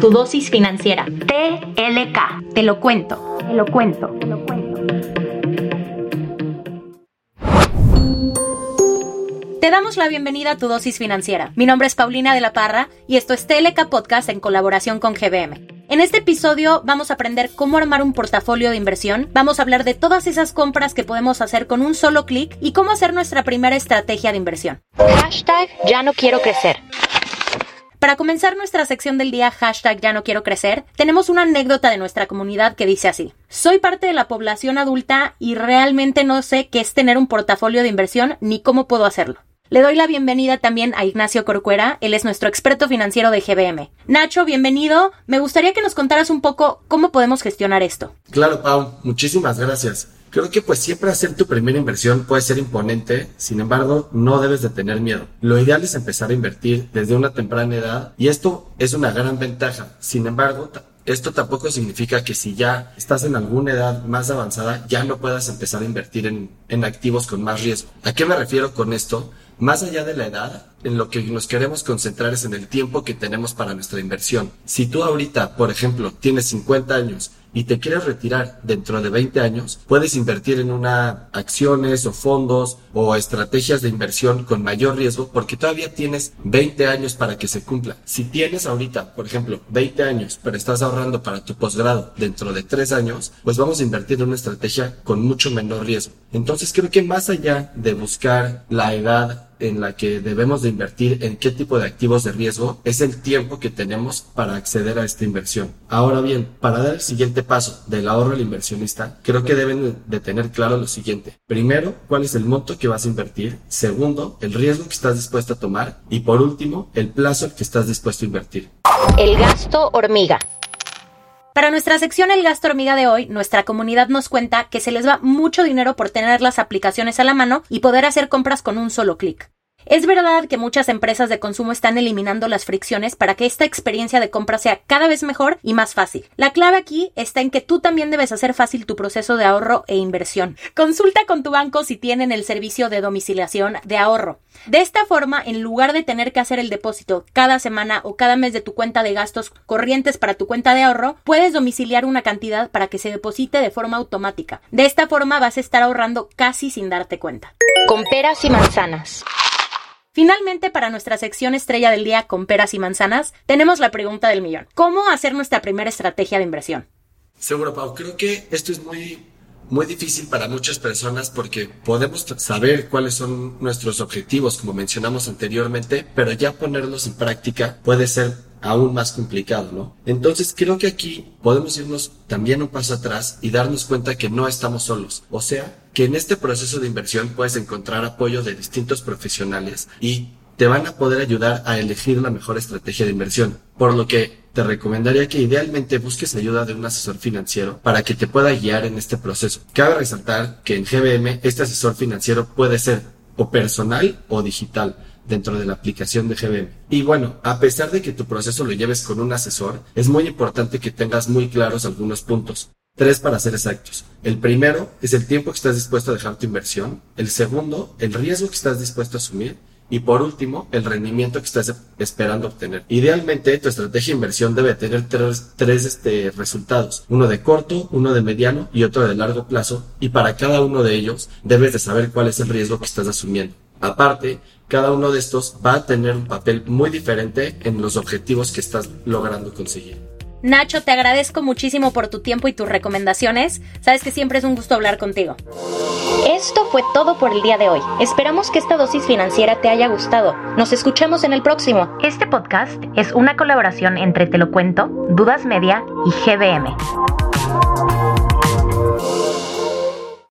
tu dosis financiera. TLK. Te lo cuento. Te lo cuento. Te lo cuento. Te damos la bienvenida a tu dosis financiera. Mi nombre es Paulina de la Parra y esto es TLK Podcast en colaboración con GBM. En este episodio vamos a aprender cómo armar un portafolio de inversión, vamos a hablar de todas esas compras que podemos hacer con un solo clic y cómo hacer nuestra primera estrategia de inversión. Hashtag ya no quiero crecer. Para comenzar nuestra sección del día hashtag ya no quiero crecer, tenemos una anécdota de nuestra comunidad que dice así. Soy parte de la población adulta y realmente no sé qué es tener un portafolio de inversión ni cómo puedo hacerlo. Le doy la bienvenida también a Ignacio Corcuera, él es nuestro experto financiero de GBM. Nacho, bienvenido. Me gustaría que nos contaras un poco cómo podemos gestionar esto. Claro, Pau, muchísimas gracias. Creo que pues siempre hacer tu primera inversión puede ser imponente, sin embargo, no debes de tener miedo. Lo ideal es empezar a invertir desde una temprana edad y esto es una gran ventaja. Sin embargo, esto tampoco significa que si ya estás en alguna edad más avanzada, ya no puedas empezar a invertir en, en activos con más riesgo. ¿A qué me refiero con esto? Más allá de la edad, en lo que nos queremos concentrar es en el tiempo que tenemos para nuestra inversión. Si tú ahorita, por ejemplo, tienes 50 años y te quieres retirar dentro de 20 años, puedes invertir en una acciones o fondos o estrategias de inversión con mayor riesgo porque todavía tienes 20 años para que se cumpla. Si tienes ahorita, por ejemplo, 20 años, pero estás ahorrando para tu posgrado dentro de 3 años, pues vamos a invertir en una estrategia con mucho menor riesgo. Entonces creo que más allá de buscar la edad en la que debemos de invertir en qué tipo de activos de riesgo es el tiempo que tenemos para acceder a esta inversión. Ahora bien, para dar el siguiente paso del ahorro al inversionista, creo que deben de tener claro lo siguiente. Primero, cuál es el monto que vas a invertir. Segundo, el riesgo que estás dispuesto a tomar. Y por último, el plazo que estás dispuesto a invertir. El gasto hormiga. Para nuestra sección El gasto hormiga de hoy, nuestra comunidad nos cuenta que se les va mucho dinero por tener las aplicaciones a la mano y poder hacer compras con un solo clic. Es verdad que muchas empresas de consumo están eliminando las fricciones para que esta experiencia de compra sea cada vez mejor y más fácil. La clave aquí está en que tú también debes hacer fácil tu proceso de ahorro e inversión. Consulta con tu banco si tienen el servicio de domiciliación de ahorro. De esta forma, en lugar de tener que hacer el depósito cada semana o cada mes de tu cuenta de gastos corrientes para tu cuenta de ahorro, puedes domiciliar una cantidad para que se deposite de forma automática. De esta forma vas a estar ahorrando casi sin darte cuenta. Con peras y manzanas. Finalmente, para nuestra sección estrella del día con peras y manzanas, tenemos la pregunta del millón. ¿Cómo hacer nuestra primera estrategia de inversión? Seguro, Pau. Creo que esto es muy, muy difícil para muchas personas porque podemos saber cuáles son nuestros objetivos, como mencionamos anteriormente, pero ya ponerlos en práctica puede ser aún más complicado, ¿no? Entonces creo que aquí podemos irnos también un paso atrás y darnos cuenta que no estamos solos. O sea, que en este proceso de inversión puedes encontrar apoyo de distintos profesionales y te van a poder ayudar a elegir la mejor estrategia de inversión. Por lo que te recomendaría que idealmente busques ayuda de un asesor financiero para que te pueda guiar en este proceso. Cabe resaltar que en GBM este asesor financiero puede ser o personal o digital dentro de la aplicación de GBM. Y bueno, a pesar de que tu proceso lo lleves con un asesor, es muy importante que tengas muy claros algunos puntos. Tres para ser exactos. El primero es el tiempo que estás dispuesto a dejar tu inversión. El segundo, el riesgo que estás dispuesto a asumir. Y por último, el rendimiento que estás esperando obtener. Idealmente, tu estrategia de inversión debe tener tres, tres este, resultados. Uno de corto, uno de mediano y otro de largo plazo. Y para cada uno de ellos, debes de saber cuál es el riesgo que estás asumiendo. Aparte, cada uno de estos va a tener un papel muy diferente en los objetivos que estás logrando conseguir. Nacho, te agradezco muchísimo por tu tiempo y tus recomendaciones. Sabes que siempre es un gusto hablar contigo. Esto fue todo por el día de hoy. Esperamos que esta dosis financiera te haya gustado. Nos escuchamos en el próximo. Este podcast es una colaboración entre Te lo cuento, Dudas Media y GBM.